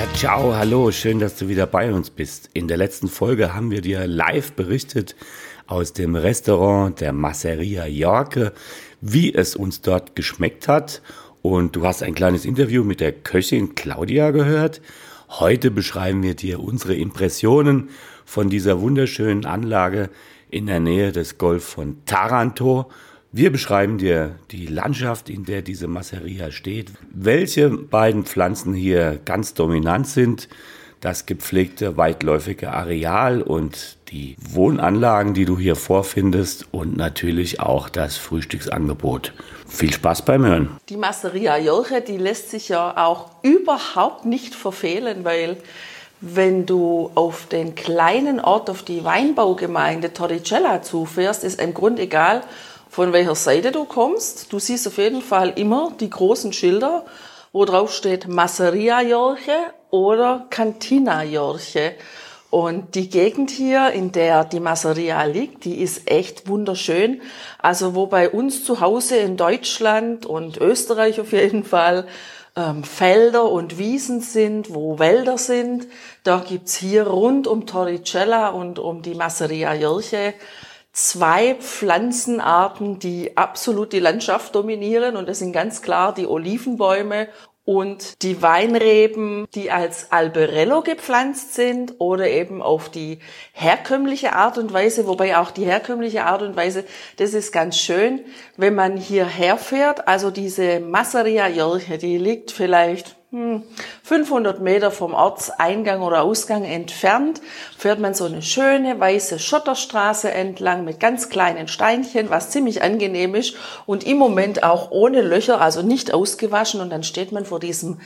Ja, ciao, hallo, schön, dass du wieder bei uns bist. In der letzten Folge haben wir dir live berichtet aus dem Restaurant der Masseria Jorke, wie es uns dort geschmeckt hat. Und du hast ein kleines Interview mit der Köchin Claudia gehört. Heute beschreiben wir dir unsere Impressionen von dieser wunderschönen Anlage in der Nähe des Golf von Taranto wir beschreiben dir die Landschaft, in der diese Masseria steht, welche beiden Pflanzen hier ganz dominant sind, das gepflegte weitläufige Areal und die Wohnanlagen, die du hier vorfindest und natürlich auch das Frühstücksangebot. Viel Spaß beim Hören. Die Masseria Jolche, die lässt sich ja auch überhaupt nicht verfehlen, weil wenn du auf den kleinen Ort, auf die Weinbaugemeinde Torricella zufährst, ist im Grunde egal, von welcher Seite du kommst. Du siehst auf jeden Fall immer die großen Schilder, wo drauf steht Masseria Jorche oder Cantina Jorche. Und die Gegend hier, in der die Masseria liegt, die ist echt wunderschön. Also wo bei uns zu Hause in Deutschland und Österreich auf jeden Fall ähm, Felder und Wiesen sind, wo Wälder sind, da gibt's hier rund um Torricella und um die Masseria Jorche zwei Pflanzenarten, die absolut die Landschaft dominieren. Und das sind ganz klar die Olivenbäume und die Weinreben, die als Alberello gepflanzt sind oder eben auf die herkömmliche Art und Weise, wobei auch die herkömmliche Art und Weise, das ist ganz schön, wenn man hierher fährt. Also diese Masseria Jorche, die liegt vielleicht 500 hm, Meter vom Ortseingang oder Ausgang entfernt fährt man so eine schöne weiße Schotterstraße entlang mit ganz kleinen Steinchen, was ziemlich angenehm ist und im Moment auch ohne Löcher, also nicht ausgewaschen. Und dann steht man vor diesem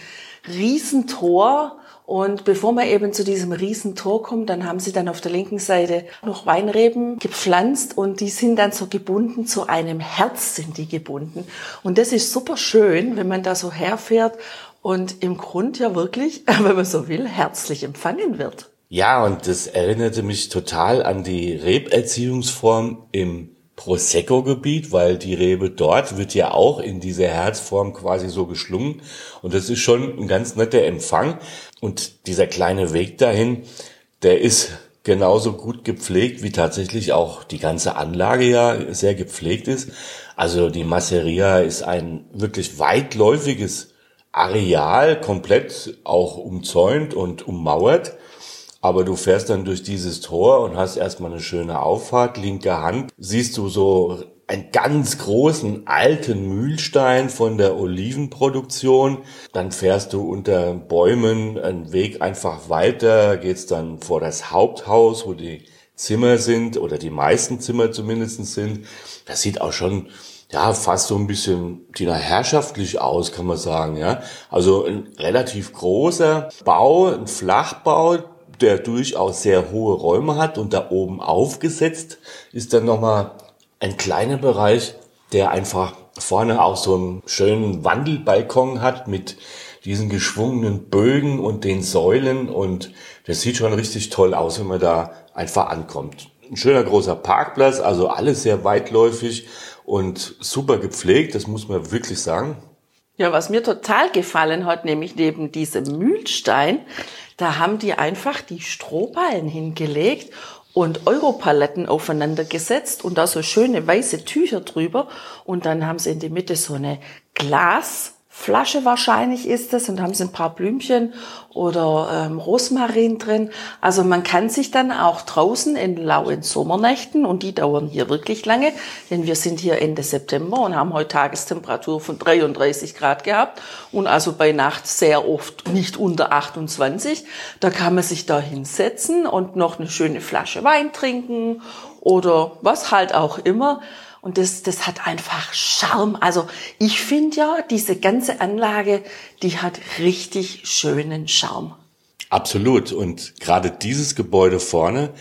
Riesentor. Und bevor man eben zu diesem Riesentor kommt, dann haben sie dann auf der linken Seite noch Weinreben gepflanzt und die sind dann so gebunden, zu einem Herz sind die gebunden. Und das ist super schön, wenn man da so herfährt und im Grund ja wirklich, wenn man so will, herzlich empfangen wird. Ja, und das erinnerte mich total an die Reberziehungsform im Prosecco-Gebiet, weil die Rebe dort wird ja auch in dieser Herzform quasi so geschlungen. Und das ist schon ein ganz netter Empfang. Und dieser kleine Weg dahin, der ist genauso gut gepflegt, wie tatsächlich auch die ganze Anlage ja sehr gepflegt ist. Also die Masseria ist ein wirklich weitläufiges Areal komplett auch umzäunt und ummauert. Aber du fährst dann durch dieses Tor und hast erstmal eine schöne Auffahrt. Linke Hand siehst du so einen ganz großen alten Mühlstein von der Olivenproduktion. Dann fährst du unter Bäumen einen Weg einfach weiter, geht's dann vor das Haupthaus, wo die Zimmer sind oder die meisten Zimmer zumindest sind. Das sieht auch schon ja, fast so ein bisschen Tina herrschaftlich aus, kann man sagen, ja. Also ein relativ großer Bau, ein Flachbau, der durchaus sehr hohe Räume hat und da oben aufgesetzt ist dann nochmal ein kleiner Bereich, der einfach vorne auch so einen schönen Wandelbalkon hat mit diesen geschwungenen Bögen und den Säulen und das sieht schon richtig toll aus, wenn man da einfach ankommt. Ein schöner großer Parkplatz, also alles sehr weitläufig und super gepflegt, das muss man wirklich sagen. Ja, was mir total gefallen hat, nämlich neben diesem Mühlstein, da haben die einfach die Strohballen hingelegt und Europaletten aufeinander gesetzt und da so schöne weiße Tücher drüber und dann haben sie in die Mitte so eine Glas Flasche wahrscheinlich ist es und haben sie ein paar Blümchen oder ähm, Rosmarin drin. Also man kann sich dann auch draußen in lauen Sommernächten, und die dauern hier wirklich lange, denn wir sind hier Ende September und haben heute Tagestemperatur von 33 Grad gehabt und also bei Nacht sehr oft nicht unter 28. Da kann man sich da hinsetzen und noch eine schöne Flasche Wein trinken oder was halt auch immer. Und das, das hat einfach Charme. Also ich finde ja, diese ganze Anlage, die hat richtig schönen Charme. Absolut. Und gerade dieses Gebäude vorne,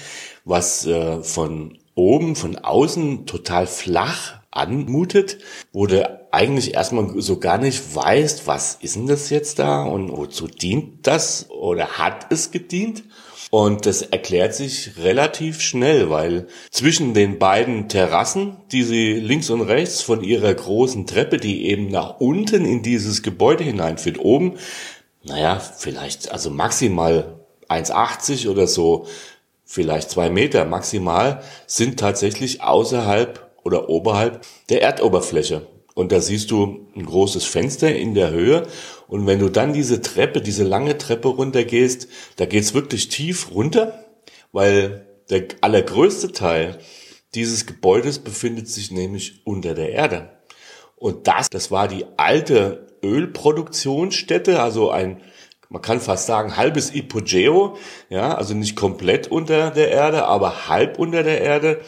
was äh, von oben, von außen total flach anmutet, wo du eigentlich erstmal so gar nicht weißt, was ist denn das jetzt da und wozu dient das oder hat es gedient. Und das erklärt sich relativ schnell, weil zwischen den beiden Terrassen, die sie links und rechts von ihrer großen Treppe, die eben nach unten in dieses Gebäude hineinführt, oben, naja, vielleicht also maximal 1,80 oder so, vielleicht zwei Meter maximal, sind tatsächlich außerhalb oder oberhalb der Erdoberfläche. Und da siehst du ein großes Fenster in der Höhe. Und wenn du dann diese Treppe, diese lange Treppe runtergehst, da geht's wirklich tief runter, weil der allergrößte Teil dieses Gebäudes befindet sich nämlich unter der Erde. Und das, das war die alte Ölproduktionsstätte, also ein, man kann fast sagen, halbes Hypogeo, ja, also nicht komplett unter der Erde, aber halb unter der Erde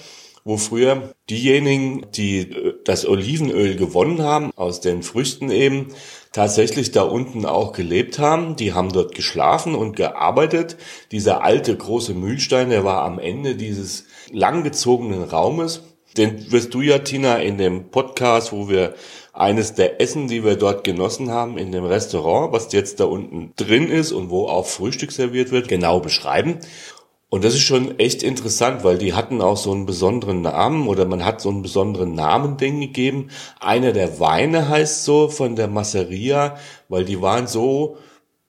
wo früher diejenigen, die äh, das Olivenöl gewonnen haben, aus den Früchten eben, tatsächlich da unten auch gelebt haben. Die haben dort geschlafen und gearbeitet. Dieser alte große Mühlstein, der war am Ende dieses langgezogenen Raumes. Den wirst du ja, Tina, in dem Podcast, wo wir eines der Essen, die wir dort genossen haben, in dem Restaurant, was jetzt da unten drin ist und wo auch Frühstück serviert wird, genau beschreiben. Und das ist schon echt interessant, weil die hatten auch so einen besonderen Namen oder man hat so einen besonderen Namen denen gegeben. Einer der Weine heißt so von der Masseria, weil die waren so,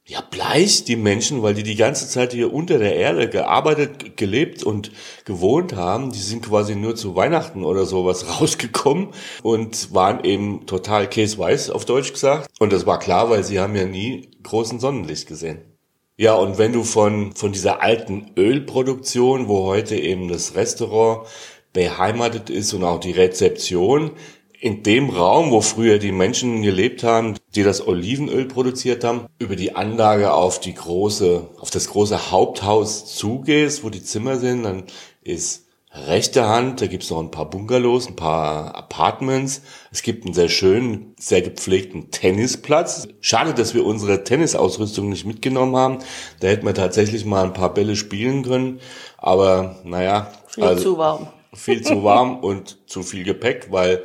ja, bleich, die Menschen, weil die die ganze Zeit hier unter der Erde gearbeitet, gelebt und gewohnt haben. Die sind quasi nur zu Weihnachten oder sowas rausgekommen und waren eben total käseweiß, auf Deutsch gesagt. Und das war klar, weil sie haben ja nie großen Sonnenlicht gesehen. Ja, und wenn du von, von dieser alten Ölproduktion, wo heute eben das Restaurant beheimatet ist und auch die Rezeption, in dem Raum, wo früher die Menschen gelebt haben, die das Olivenöl produziert haben, über die Anlage auf die große, auf das große Haupthaus zugehst, wo die Zimmer sind, dann ist rechte Hand, da gibt's noch ein paar Bungalows, ein paar Apartments. Es gibt einen sehr schönen, sehr gepflegten Tennisplatz. Schade, dass wir unsere Tennisausrüstung nicht mitgenommen haben. Da hätten wir tatsächlich mal ein paar Bälle spielen können. Aber naja. Viel also, zu warm. Viel zu warm und zu viel Gepäck, weil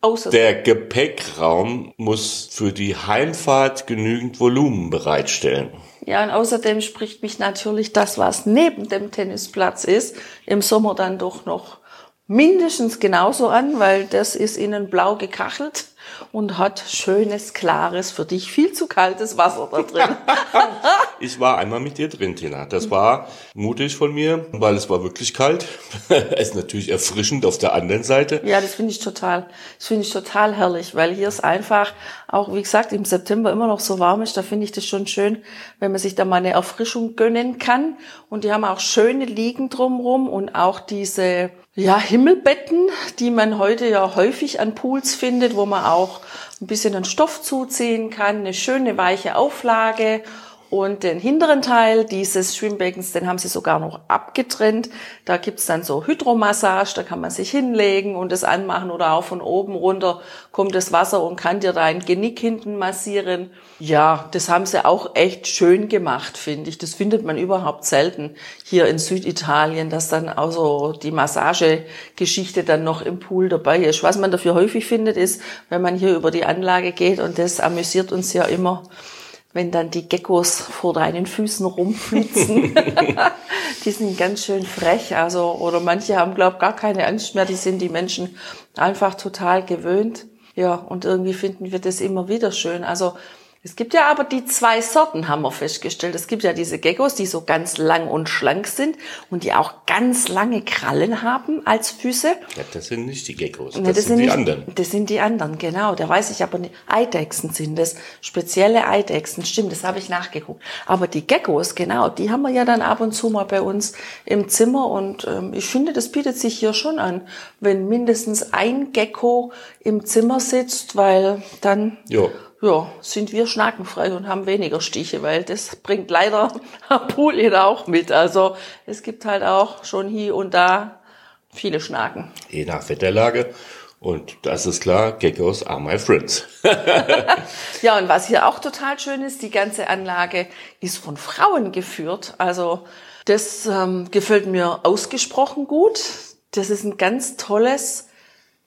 Außer der Gepäckraum muss für die Heimfahrt genügend Volumen bereitstellen. Ja, und außerdem spricht mich natürlich das, was neben dem Tennisplatz ist, im Sommer dann doch noch mindestens genauso an, weil das ist innen blau gekachelt und hat schönes, klares, für dich viel zu kaltes Wasser da drin. ich war einmal mit dir drin, Tina. Das war mutig von mir, weil es war wirklich kalt. es ist natürlich erfrischend auf der anderen Seite. Ja, das finde ich total, das finde ich total herrlich, weil hier ist einfach, auch wie gesagt, im September immer noch so warm ist. Da finde ich das schon schön, wenn man sich da mal eine Erfrischung gönnen kann. Und die haben auch schöne Liegen drumrum und auch diese ja, Himmelbetten, die man heute ja häufig an Pools findet, wo man auch ein bisschen den Stoff zuziehen kann, eine schöne weiche Auflage und den hinteren Teil dieses Schwimmbeckens, den haben sie sogar noch abgetrennt. Da gibt's dann so Hydromassage, da kann man sich hinlegen und es anmachen oder auch von oben runter kommt das Wasser und kann dir dein Genick hinten massieren. Ja, das haben sie auch echt schön gemacht, finde ich. Das findet man überhaupt selten hier in Süditalien, dass dann auch so die Massagegeschichte dann noch im Pool dabei ist. Was man dafür häufig findet, ist, wenn man hier über die Anlage geht und das amüsiert uns ja immer wenn dann die Geckos vor deinen Füßen rumflitzen. die sind ganz schön frech. Also, oder manche haben, glaub gar keine Angst mehr. Die sind die Menschen einfach total gewöhnt. Ja, und irgendwie finden wir das immer wieder schön. Also, es gibt ja aber die zwei Sorten, haben wir festgestellt. Es gibt ja diese Geckos, die so ganz lang und schlank sind und die auch ganz lange Krallen haben als Füße. Ja, das sind nicht die Geckos, das, nee, das sind, sind die nicht, anderen. Das sind die anderen, genau. Da weiß ich aber nicht. Eidechsen sind das. Spezielle Eidechsen, stimmt, das habe ich nachgeguckt. Aber die Geckos, genau, die haben wir ja dann ab und zu mal bei uns im Zimmer und ähm, ich finde, das bietet sich hier schon an, wenn mindestens ein Gecko im Zimmer sitzt, weil dann... Jo ja, sind wir schnackenfrei und haben weniger Stiche, weil das bringt leider Apulien auch mit. Also es gibt halt auch schon hier und da viele Schnaken. Je nach Wetterlage. Und das ist klar, Geckos are my friends. ja, und was hier auch total schön ist, die ganze Anlage ist von Frauen geführt. Also das ähm, gefällt mir ausgesprochen gut. Das ist ein ganz tolles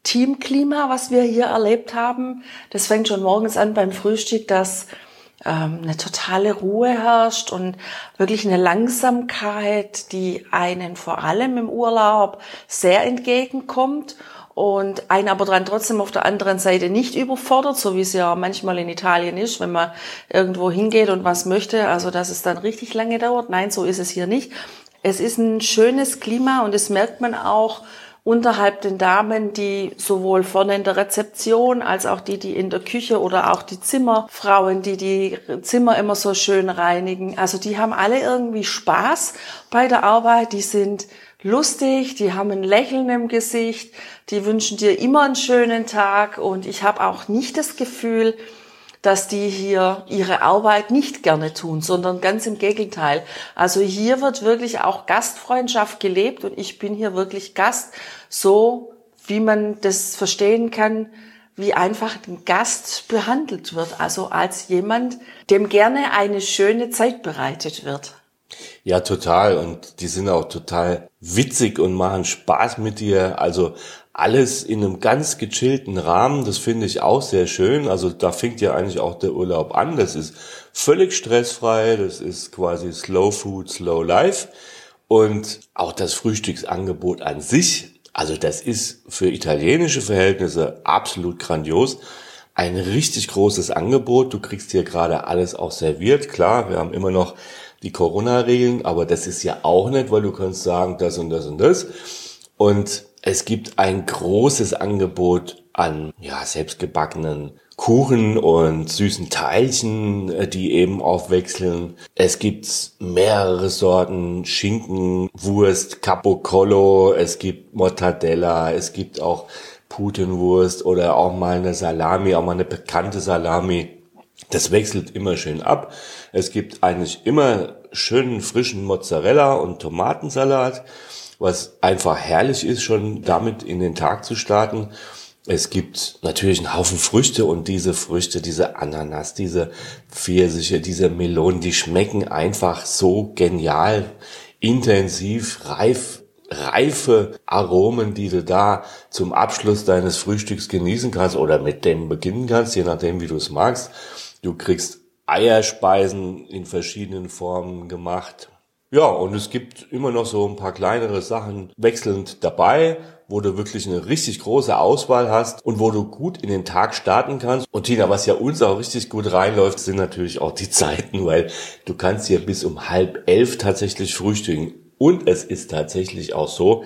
Teamklima, was wir hier erlebt haben. Das fängt schon morgens an beim Frühstück, dass ähm, eine totale Ruhe herrscht und wirklich eine Langsamkeit, die einen vor allem im Urlaub sehr entgegenkommt und einen aber dann trotzdem auf der anderen Seite nicht überfordert, so wie es ja manchmal in Italien ist, wenn man irgendwo hingeht und was möchte, also dass es dann richtig lange dauert. Nein, so ist es hier nicht. Es ist ein schönes Klima und das merkt man auch unterhalb den Damen, die sowohl vorne in der Rezeption als auch die, die in der Küche oder auch die Zimmerfrauen, die die Zimmer immer so schön reinigen. Also die haben alle irgendwie Spaß bei der Arbeit. Die sind lustig, die haben ein Lächeln im Gesicht, die wünschen dir immer einen schönen Tag und ich habe auch nicht das Gefühl, dass die hier ihre Arbeit nicht gerne tun, sondern ganz im Gegenteil. Also hier wird wirklich auch Gastfreundschaft gelebt und ich bin hier wirklich Gast, so wie man das verstehen kann, wie einfach ein Gast behandelt wird, also als jemand, dem gerne eine schöne Zeit bereitet wird. Ja, total. Und die sind auch total witzig und machen Spaß mit dir. Also alles in einem ganz gechillten Rahmen. Das finde ich auch sehr schön. Also da fängt ja eigentlich auch der Urlaub an. Das ist völlig stressfrei. Das ist quasi Slow Food, Slow Life. Und auch das Frühstücksangebot an sich. Also das ist für italienische Verhältnisse absolut grandios ein richtig großes Angebot. Du kriegst hier gerade alles auch serviert. Klar, wir haben immer noch die Corona-Regeln, aber das ist ja auch nicht, weil du kannst sagen, das und das und das. Und es gibt ein großes Angebot an ja, selbstgebackenen Kuchen und süßen Teilchen, äh, die eben aufwechseln. Es gibt mehrere Sorten Schinken, Wurst, Capocollo, es gibt Mortadella, es gibt auch Putenwurst oder auch mal eine Salami, auch mal eine bekannte Salami. Das wechselt immer schön ab. Es gibt eigentlich immer schönen frischen Mozzarella und Tomatensalat, was einfach herrlich ist, schon damit in den Tag zu starten. Es gibt natürlich einen Haufen Früchte und diese Früchte, diese Ananas, diese Pfirsiche, diese Melonen, die schmecken einfach so genial, intensiv, reif, reife Aromen, die du da zum Abschluss deines Frühstücks genießen kannst oder mit dem beginnen kannst, je nachdem, wie du es magst. Du kriegst Eierspeisen in verschiedenen Formen gemacht. Ja, und es gibt immer noch so ein paar kleinere Sachen wechselnd dabei, wo du wirklich eine richtig große Auswahl hast und wo du gut in den Tag starten kannst. Und Tina, was ja uns auch richtig gut reinläuft, sind natürlich auch die Zeiten, weil du kannst hier bis um halb elf tatsächlich frühstücken. Und es ist tatsächlich auch so,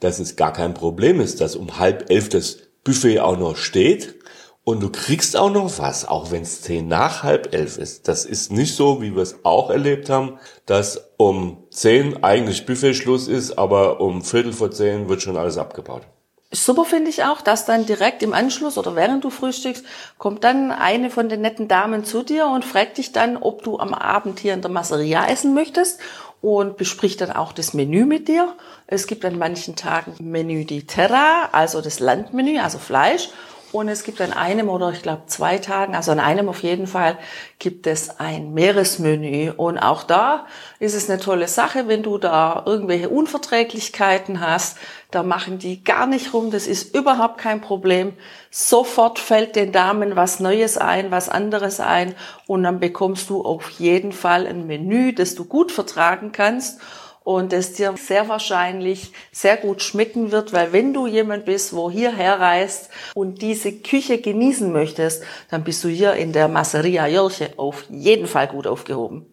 dass es gar kein Problem ist, dass um halb elf das Buffet auch noch steht und du kriegst auch noch was, auch wenn es zehn nach halb elf ist. Das ist nicht so, wie wir es auch erlebt haben, dass um zehn eigentlich Buffetschluss ist, aber um Viertel vor zehn wird schon alles abgebaut. Super finde ich auch, dass dann direkt im Anschluss oder während du frühstückst, kommt dann eine von den netten Damen zu dir und fragt dich dann, ob du am Abend hier in der Masseria essen möchtest und bespricht dann auch das Menü mit dir. Es gibt an manchen Tagen Menü di Terra, also das Landmenü, also Fleisch. Und es gibt an einem oder ich glaube zwei Tagen, also an einem auf jeden Fall, gibt es ein Meeresmenü. Und auch da ist es eine tolle Sache, wenn du da irgendwelche Unverträglichkeiten hast. Da machen die gar nicht rum. Das ist überhaupt kein Problem. Sofort fällt den Damen was Neues ein, was anderes ein. Und dann bekommst du auf jeden Fall ein Menü, das du gut vertragen kannst und es dir sehr wahrscheinlich sehr gut schmecken wird, weil wenn du jemand bist, wo hierher reist und diese Küche genießen möchtest, dann bist du hier in der Masseria Jörche auf jeden Fall gut aufgehoben.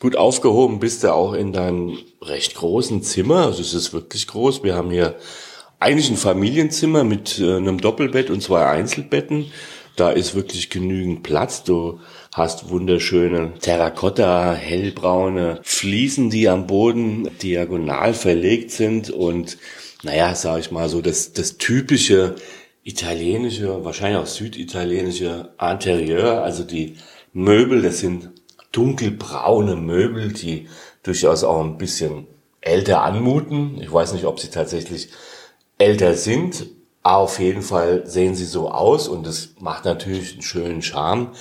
Gut aufgehoben bist du auch in deinem recht großen Zimmer. Also es ist wirklich groß. Wir haben hier eigentlich ein Familienzimmer mit äh, einem Doppelbett und zwei Einzelbetten. Da ist wirklich genügend Platz. Du hast wunderschöne Terrakotta, hellbraune Fliesen, die am Boden diagonal verlegt sind und naja, sag ich mal so, das, das typische italienische, wahrscheinlich auch süditalienische Interieur, also die Möbel, das sind dunkelbraune Möbel, die durchaus auch ein bisschen älter anmuten. Ich weiß nicht, ob sie tatsächlich älter sind, Auf jeden Fall sehen sie so aus und es macht natürlich einen schönen Charme.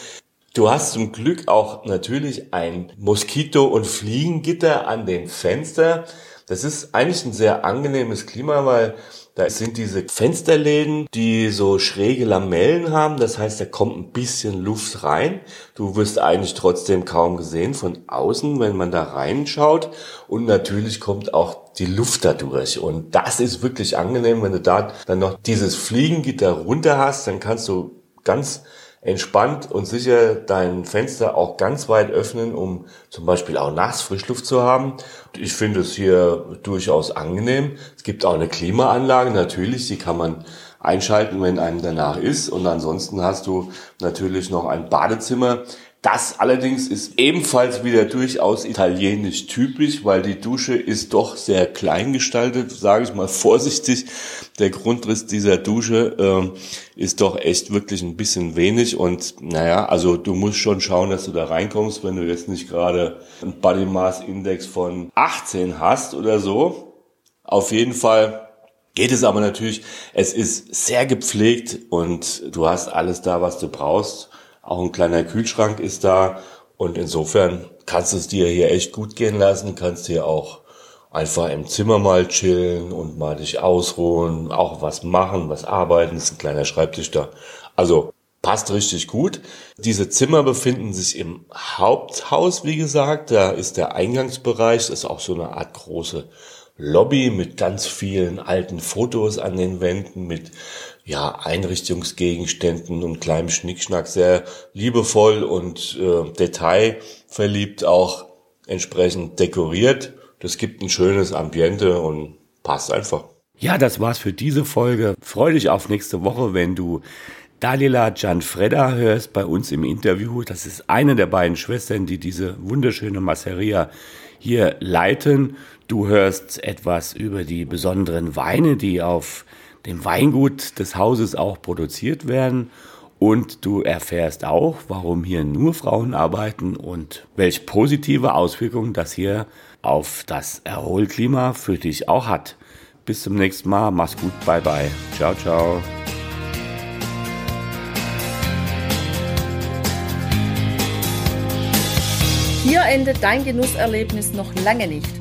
Du hast zum Glück auch natürlich ein Moskito- und Fliegengitter an den Fenster. Das ist eigentlich ein sehr angenehmes Klima, weil da sind diese Fensterläden, die so schräge Lamellen haben. Das heißt, da kommt ein bisschen Luft rein. Du wirst eigentlich trotzdem kaum gesehen von außen, wenn man da reinschaut. Und natürlich kommt auch die Luft dadurch. Und das ist wirklich angenehm, wenn du da dann noch dieses Fliegengitter runter hast, dann kannst du ganz entspannt und sicher dein Fenster auch ganz weit öffnen, um zum Beispiel auch nachts Frischluft zu haben. Ich finde es hier durchaus angenehm. Es gibt auch eine Klimaanlage, natürlich, die kann man einschalten, wenn einem danach ist. Und ansonsten hast du natürlich noch ein Badezimmer, das allerdings ist ebenfalls wieder durchaus italienisch typisch, weil die Dusche ist doch sehr klein gestaltet, sage ich mal vorsichtig. Der Grundriss dieser Dusche äh, ist doch echt wirklich ein bisschen wenig und naja, also du musst schon schauen, dass du da reinkommst, wenn du jetzt nicht gerade einen Body Mass Index von 18 hast oder so. Auf jeden Fall geht es aber natürlich, es ist sehr gepflegt und du hast alles da, was du brauchst auch ein kleiner Kühlschrank ist da. Und insofern kannst du es dir hier echt gut gehen lassen, kannst dir auch einfach im Zimmer mal chillen und mal dich ausruhen, auch was machen, was arbeiten. Ist ein kleiner Schreibtisch da. Also passt richtig gut. Diese Zimmer befinden sich im Haupthaus, wie gesagt. Da ist der Eingangsbereich, das ist auch so eine Art große Lobby mit ganz vielen alten Fotos an den Wänden, mit ja, Einrichtungsgegenständen und kleinem Schnickschnack sehr liebevoll und äh, detailverliebt auch entsprechend dekoriert. Das gibt ein schönes Ambiente und passt einfach. Ja, das war's für diese Folge. Freu dich auf nächste Woche, wenn du Dalila Gianfreda hörst bei uns im Interview. Das ist eine der beiden Schwestern, die diese wunderschöne Masseria hier leiten. Du hörst etwas über die besonderen Weine, die auf dem Weingut des Hauses auch produziert werden. Und du erfährst auch, warum hier nur Frauen arbeiten und welche positive Auswirkungen das hier auf das Erholklima für dich auch hat. Bis zum nächsten Mal. Mach's gut. Bye bye. Ciao, ciao. Hier endet dein Genusserlebnis noch lange nicht.